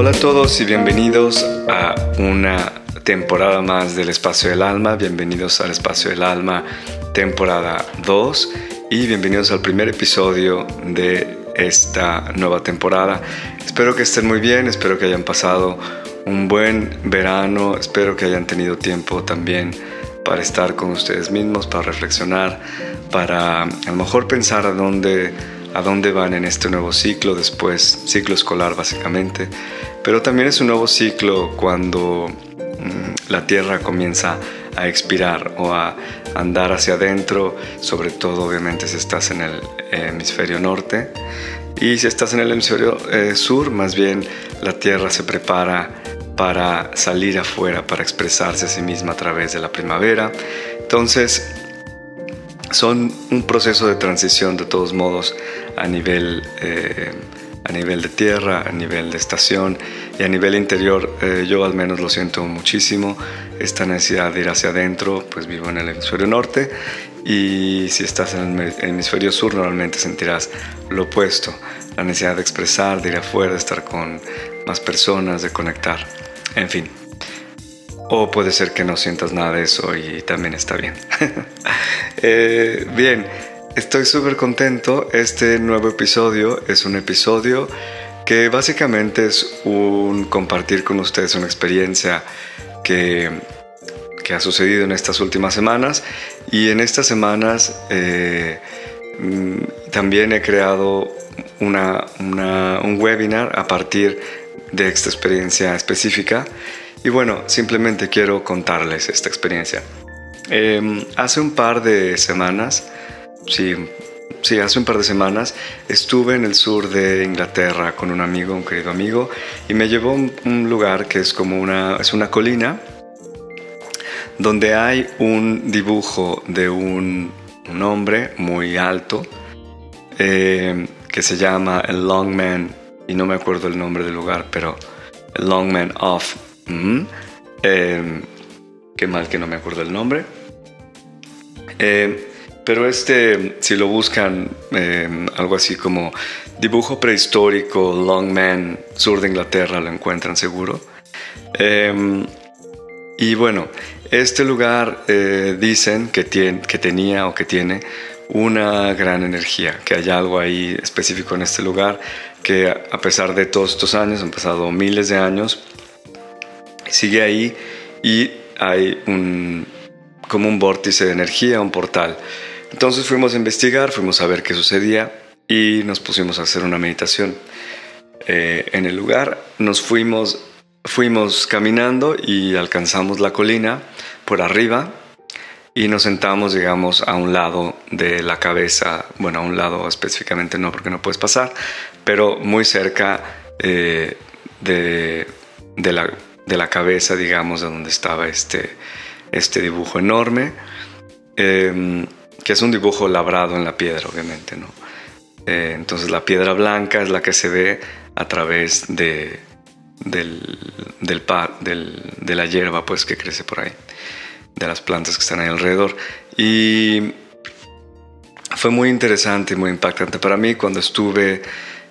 Hola a todos y bienvenidos a una temporada más del Espacio del Alma. Bienvenidos al Espacio del Alma, temporada 2 y bienvenidos al primer episodio de esta nueva temporada. Espero que estén muy bien, espero que hayan pasado un buen verano, espero que hayan tenido tiempo también para estar con ustedes mismos, para reflexionar, para a lo mejor pensar a dónde, a dónde van en este nuevo ciclo, después ciclo escolar básicamente, pero también es un nuevo ciclo cuando mm, la Tierra comienza a expirar o a andar hacia adentro, sobre todo obviamente si estás en el hemisferio norte. Y si estás en el hemisferio eh, sur, más bien la Tierra se prepara para salir afuera, para expresarse a sí misma a través de la primavera. Entonces, son un proceso de transición de todos modos a nivel, eh, a nivel de tierra, a nivel de estación y a nivel interior. Eh, yo al menos lo siento muchísimo, esta necesidad de ir hacia adentro, pues vivo en el hemisferio norte y si estás en el hemisferio sur normalmente sentirás lo opuesto, la necesidad de expresar, de ir afuera, de estar con más personas, de conectar en fin. O puede ser que no sientas nada de eso y también está bien. Eh, bien, estoy súper contento. Este nuevo episodio es un episodio que básicamente es un compartir con ustedes una experiencia que, que ha sucedido en estas últimas semanas. Y en estas semanas eh, mm, también he creado una, un webinar a partir de esta experiencia específica. Y bueno, simplemente quiero contarles esta experiencia. Em, hace un par de semanas, sí, sí, hace un par de semanas estuve en el sur de Inglaterra con un amigo, un querido amigo, y me llevó a un, lugar que es como una, es una colina donde hay un dibujo de un, un hombre muy alto eh, que se llama el Longman y no me acuerdo el nombre del lugar, pero Longman Off. Em, qué mal que no me acuerdo el nombre. Em, pero este, si lo buscan, em, algo así como dibujo prehistórico Longman, sur de Inglaterra, lo encuentran seguro. y bueno, este lugar eh, dicen que, tiene, que tenía o que tiene una gran energía, que hay algo ahí específico en este lugar que a pesar de todos estos años, han pasado miles de años, sigue ahí y hay un, como un vórtice de energía, un portal. Entonces fuimos a investigar, fuimos a ver qué sucedía y nos pusimos a hacer una meditación. Eh, en el lugar nos fuimos, fuimos caminando y alcanzamos la colina por arriba y nos sentamos, digamos, a un lado de la cabeza, bueno, a un lado específicamente no porque no puedes pasar, pero muy cerca eh, de, de, la, de, la, cabeza, digamos, de donde estaba este, este dibujo enorme, em, que es un dibujo labrado en la piedra, obviamente, ¿no? Eh, entonces la piedra blanca es la que se ve a través de, del, de la hierba pues, que crece por ahí de las plantas que están ahí alrededor. Y fue muy interesante y muy impactante para mí cuando estuve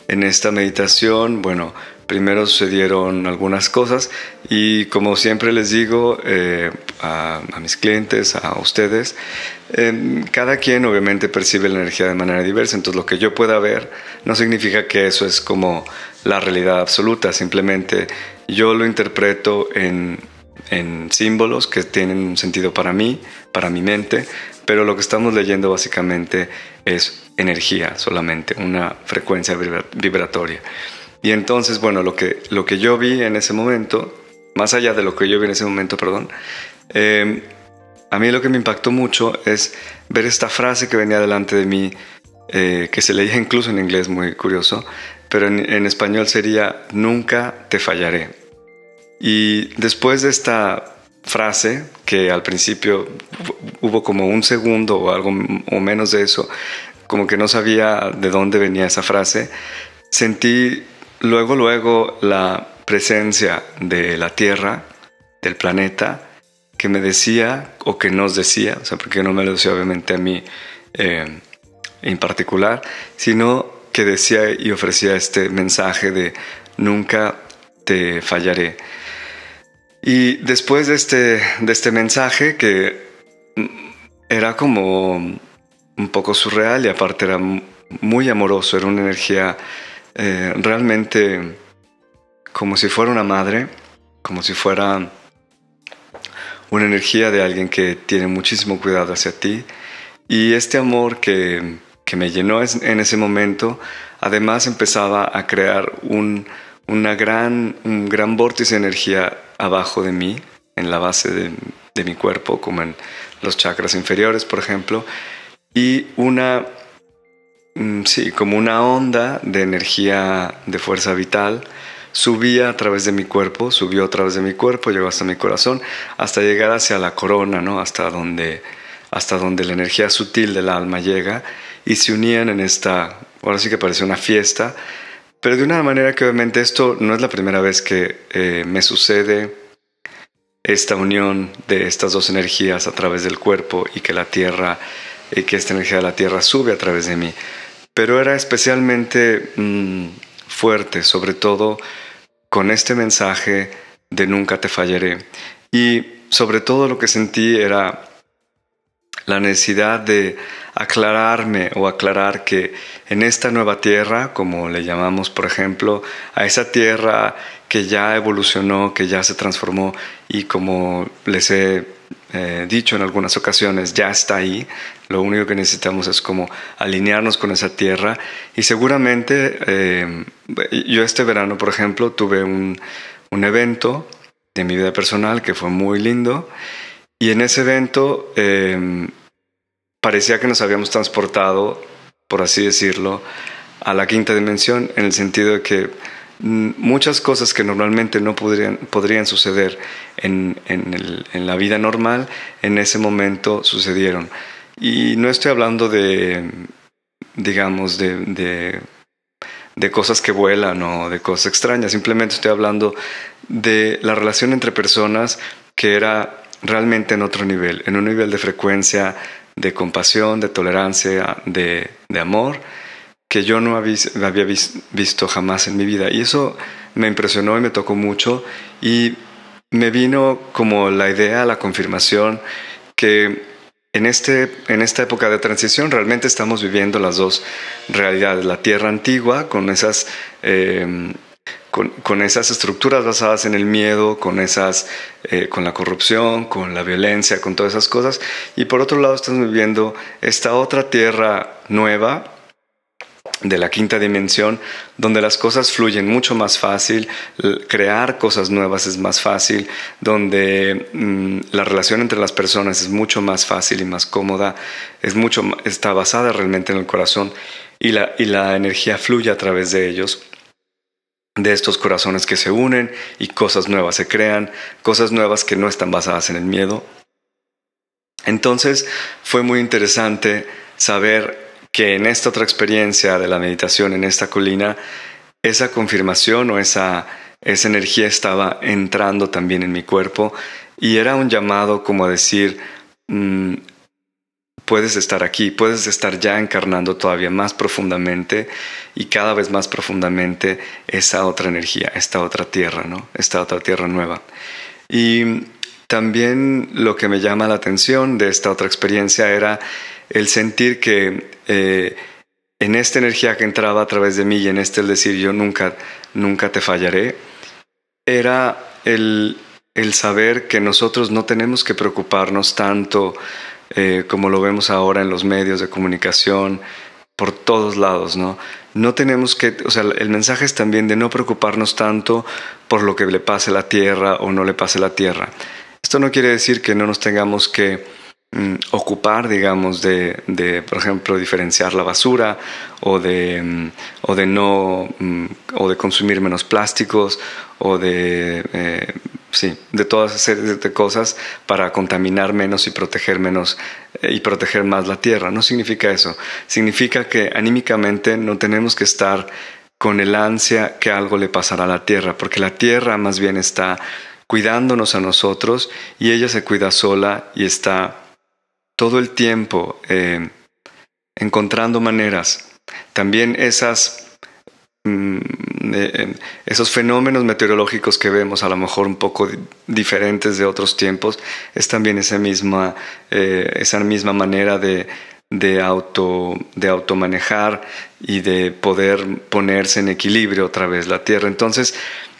en esta meditación. Bueno, primero sucedieron algunas cosas y como siempre les digo eh, a, mis clientes, a ustedes, eh, cada quien obviamente percibe la energía de manera diversa, entonces lo que yo pueda ver no significa que eso es como la realidad absoluta, simplemente yo lo interpreto en en símbolos que tienen un sentido para mí, para mi mente, pero lo que estamos leyendo básicamente es energía solamente, una frecuencia vibratoria. Y entonces, bueno, lo que, lo que yo vi en ese momento, más allá de lo que yo vi en ese momento, perdón, em, a mí lo que me impactó mucho es ver esta frase que venía delante de mí, eh, que se leía incluso en inglés, muy curioso, pero en español sería, nunca te fallaré. Y después de esta frase, que al principio hubo como un segundo o algo o menos de eso, como que no sabía de dónde venía esa frase, sentí luego, luego la presencia de la Tierra, del planeta, que me decía o que nos decía, o sea, porque no me lo decía obviamente a mí eh, en particular, sino que decía y ofrecía este mensaje de nunca te fallaré. Y después de este, de este mensaje que era como un poco surreal y aparte era muy amoroso, era una energía eh, realmente como si fuera una madre, como si fuera una energía de alguien que tiene muchísimo cuidado hacia ti. Y este amor que, que me llenó en ese momento, además empezaba a crear un, una gran, un gran vórtice de energía abajo de mí, en la base de, de mi cuerpo, como en los chakras inferiores, por ejemplo, y una, sí, como una onda de energía de fuerza vital subía a través de mi cuerpo, subió a través de mi cuerpo, llegó hasta mi corazón, hasta llegar hacia la corona, ¿no? Hasta donde, hasta donde la energía sutil del alma llega y se unían en esta, ahora sí que parece una fiesta, pero de una manera que obviamente esto no es la primera vez que eh, me sucede esta unión de estas dos energías a través del cuerpo y que la tierra y que esta energía de la tierra sube a través de mí. Pero era especialmente mm, fuerte, sobre todo con este mensaje de nunca te fallaré. Y sobre todo lo que sentí era la necesidad de aclararme o aclarar que en esta nueva tierra, como le llamamos por ejemplo, a esa tierra que ya evolucionó, que ya se transformó y como les he eh, dicho en algunas ocasiones, ya está ahí, lo único que necesitamos es como alinearnos con esa tierra. Y seguramente eh, yo este verano, por ejemplo, tuve un, un evento de mi vida personal que fue muy lindo. Y en ese evento eh, parecía que nos habíamos transportado, por así decirlo, a la quinta dimensión, en el sentido de que muchas cosas que normalmente no podrían, podrían suceder en, en, la vida normal, en ese momento sucedieron. Y no estoy hablando de, digamos, de, de cosas que vuelan o de cosas extrañas, simplemente estoy hablando de la relación entre personas que era realmente en otro nivel, en un nivel de frecuencia, de compasión, de tolerancia, de, de amor, que yo no había, visto jamás en mi vida. Y eso me impresionó y me tocó mucho y me vino como la idea, la confirmación que en, este, en esta época de transición realmente estamos viviendo las dos realidades, la tierra antigua con esas eh, con, esas estructuras basadas en el miedo, con, esas, eh, con la corrupción, con la violencia, con todas esas cosas. Y por otro lado estamos viviendo esta otra tierra nueva, de la quinta dimensión, donde las cosas fluyen mucho más fácil, crear cosas nuevas es más fácil, donde mm, la relación entre las personas es mucho más fácil y más cómoda, es mucho, está basada realmente en el corazón y la, y la energía fluye a través de ellos de estos corazones que se unen y cosas nuevas se crean, cosas nuevas que no están basadas en el miedo. Entonces fue muy interesante saber que en esta otra experiencia de la meditación en esta colina, esa confirmación o esa, esa energía estaba entrando también en mi cuerpo y era un llamado como a decir, mm, puedes estar aquí, puedes estar ya encarnando todavía más profundamente y cada vez más profundamente esa otra energía, esta otra tierra, ¿no? Esta otra tierra nueva. Y también lo que me llama la atención de esta otra experiencia era el sentir que eh, en esta energía que entraba a través de mí y en este el decir yo nunca, nunca te fallaré, era el, el saber que nosotros no tenemos que preocuparnos tanto eh, como lo vemos ahora en los medios de comunicación, por todos lados, ¿no? No tenemos que, o sea, el mensaje es también de no preocuparnos tanto por lo que le pase a la Tierra o no le pase a la Tierra. Esto no quiere decir que no nos tengamos que mm, ocupar, digamos, de, de, por ejemplo, diferenciar la basura o de, mm, o de no, mm, o de consumir menos plásticos o de eh, sí, de todas esas de cosas para contaminar menos y proteger menos eh, y proteger más la tierra. No significa eso. Significa que anímicamente no tenemos que estar con el ansia que algo le pasará a la tierra, porque la tierra más bien está cuidándonos a nosotros y ella se cuida sola y está todo el tiempo eh, encontrando maneras. También esas mm, eh, esos fenómenos meteorológicos que vemos, a lo mejor un poco diferentes de otros tiempos, es también esa misma, eh, esa misma manera de, de, auto, de automanejar y de poder ponerse en equilibrio otra vez la Tierra. Entonces,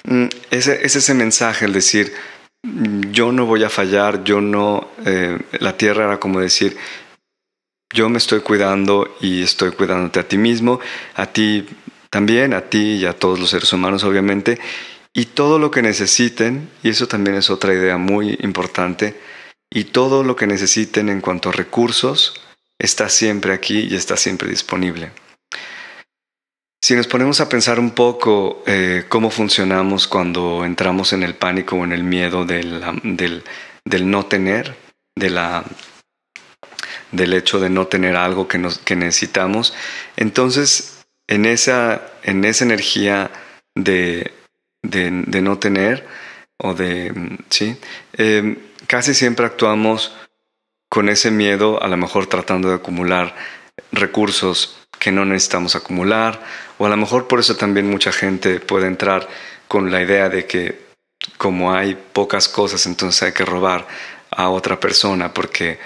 mm, es ese mensaje, el decir, yo no voy a fallar, yo no, eh, la Tierra era como decir, yo me estoy cuidando y estoy cuidándote a ti mismo, a ti también, a ti y a todos los seres humanos obviamente, y todo lo que necesiten, y eso también es otra idea muy importante, y todo lo que necesiten en cuanto a recursos está siempre aquí y está siempre disponible. Si nos ponemos a pensar un poco eh, cómo funcionamos cuando entramos en el pánico o en el miedo del, del, no tener, del hecho de no tener algo que necesitamos, entonces en esa, en esa energía de, de, no tener o de, sí, eh, casi siempre actuamos con ese miedo, a lo mejor tratando de acumular recursos que no necesitamos acumular, o a lo mejor por eso también mucha gente puede entrar con la idea de que como hay pocas cosas, entonces hay que robar a otra persona porque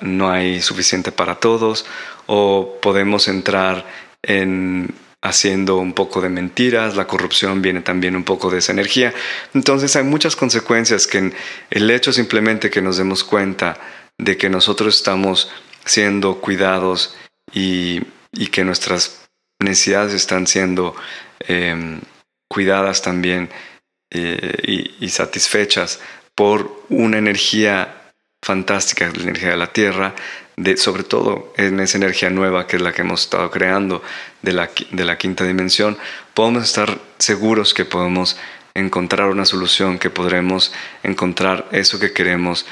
no hay suficiente para todos, o podemos entrar en haciendo un poco de mentiras, la corrupción viene también un poco de esa energía. Entonces hay muchas consecuencias que el hecho simplemente que nos demos cuenta de que nosotros estamos siendo cuidados y, que nuestras necesidades están siendo em, cuidadas también eh, y, satisfechas por una energía fantástica, la energía de la Tierra, de, sobre todo en esa energía nueva que es la que hemos estado creando de la, de la quinta dimensión, podemos estar seguros que podemos encontrar una solución, que podremos encontrar eso que queremos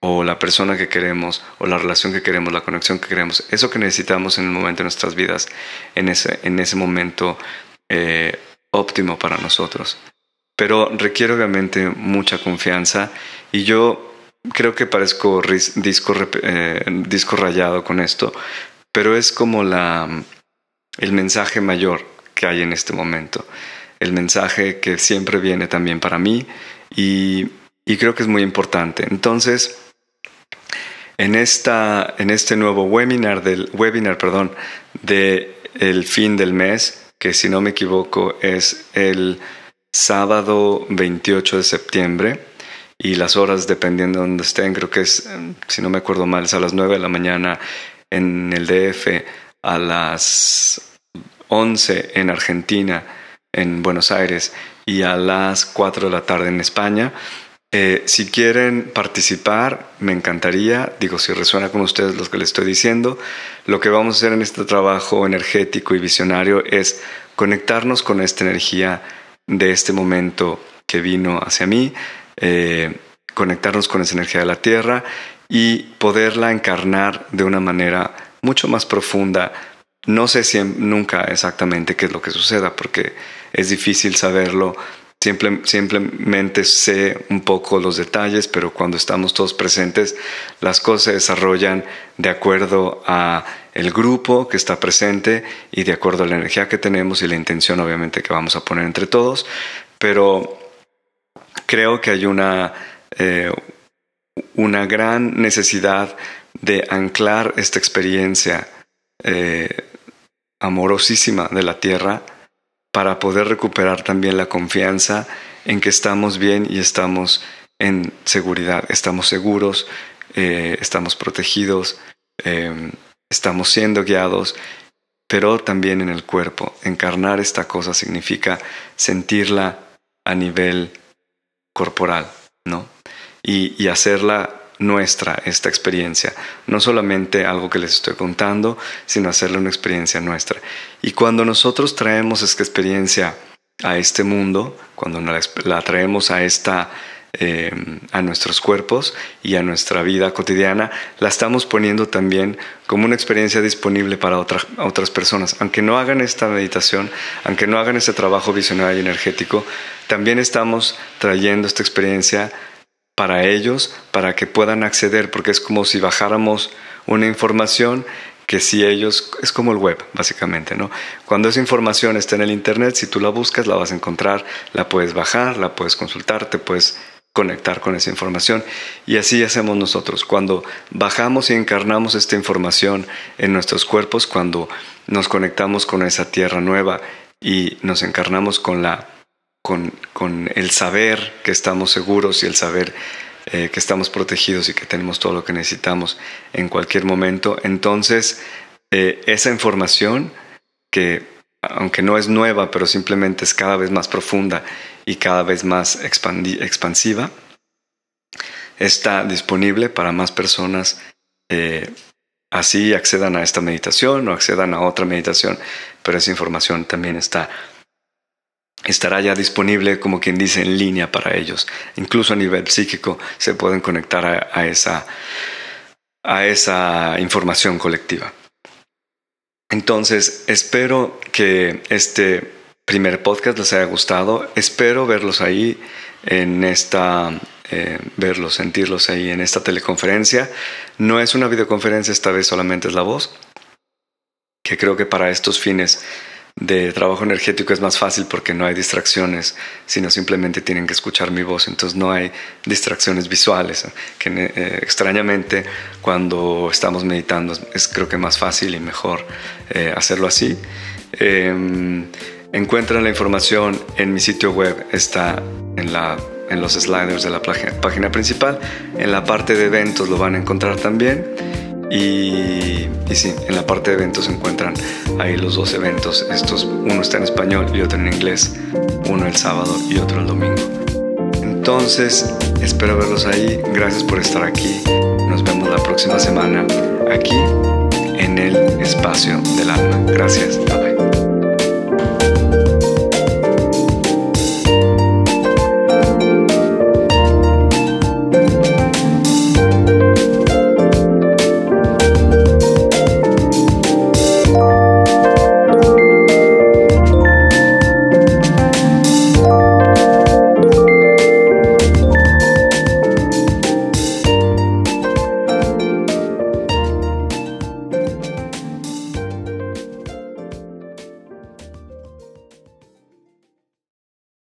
o la persona que queremos, o la relación que queremos, la conexión que queremos, eso que necesitamos en el momento de nuestras vidas, en ese, en ese momento eh, óptimo para nosotros. Pero requiere obviamente mucha confianza y yo creo que parezco disco, eh, disco rayado con esto, pero es como la, el mensaje mayor que hay en este momento, el mensaje que siempre viene también para mí y, y creo que es muy importante. Entonces, en, esta, en este nuevo webinar del webinar, perdón, de el fin del mes, que si no me equivoco es el sábado 28 de septiembre y las horas dependiendo de donde estén, creo que es, si no me acuerdo mal, es a las 9 de la mañana en el DF, a las 11 en Argentina, en Buenos Aires y a las 4 de la tarde en España. Eh, si quieren participar, me encantaría, digo, si resuena con ustedes lo que les estoy diciendo, lo que vamos a hacer en este trabajo energético y visionario es conectarnos con esta energía de este momento que vino hacia mí, eh, conectarnos con esa energía de la Tierra y poderla encarnar de una manera mucho más profunda. No sé si nunca exactamente qué es lo que suceda, porque es difícil saberlo simplemente sé un poco los detalles, pero cuando estamos todos presentes, las cosas se desarrollan de acuerdo a el grupo que está presente y de acuerdo a la energía que tenemos y la intención obviamente que vamos a poner entre todos, pero creo que hay una, eh, una gran necesidad de anclar esta experiencia eh, amorosísima de la tierra para poder recuperar también la confianza en que estamos bien y estamos en seguridad, estamos seguros, eh, estamos protegidos, em, estamos siendo guiados, pero también en el cuerpo. Encarnar esta cosa significa sentirla a nivel corporal, ¿no? Y, y hacerla nuestra esta experiencia, no solamente algo que les estoy contando, sino hacerle una experiencia nuestra. Y cuando nosotros traemos esta experiencia a este mundo, cuando la traemos a esta eh, a nuestros cuerpos y a nuestra vida cotidiana, la estamos poniendo también como una experiencia disponible para otras personas. Aunque no hagan esta meditación, aunque no hagan este trabajo visionario y energético, también estamos trayendo esta experiencia para ellos, para que puedan acceder, porque es como si bajáramos una información que si ellos, es como el web, básicamente, ¿no? Cuando esa información está en el Internet, si tú la buscas, la vas a encontrar, la puedes bajar, la puedes consultar, te puedes conectar con esa información. Y así hacemos nosotros. Cuando bajamos y encarnamos esta información en nuestros cuerpos, cuando nos conectamos con esa tierra nueva y nos encarnamos con la con, con el saber que estamos seguros y el saber eh, que estamos protegidos y que tenemos todo lo que necesitamos en cualquier momento. Entonces, eh, esa información que, aunque no es nueva, pero simplemente es cada vez más profunda y cada vez más expansiva, está disponible para más personas. Eh, así accedan a esta meditación o accedan a otra meditación, pero esa información también está estará ya disponible, como quien dice, en línea para ellos. Incluso a nivel psíquico se pueden conectar a, esa, a esa información colectiva. Entonces, espero que este primer podcast les haya gustado. Espero verlos ahí en esta, eh, verlos, sentirlos ahí en esta teleconferencia. No es una videoconferencia, esta vez solamente es la voz, que creo que para estos fines de trabajo energético es más fácil porque no hay distracciones, sino simplemente tienen que escuchar mi voz, entonces no hay distracciones visuales, que eh, extrañamente cuando estamos meditando es creo que más fácil y mejor eh, hacerlo así. Em, encuentran la información en mi sitio web, está en, la, en los sliders de la página principal, en la parte de eventos lo van a encontrar también y, sí, en la parte de eventos se encuentran ahí los dos eventos. Estos, uno está en español y otro en inglés. Uno el sábado y otro el domingo. Entonces, espero verlos ahí. Gracias por estar aquí. Nos vemos la próxima semana aquí en el espacio del alma. Gracias. Bye.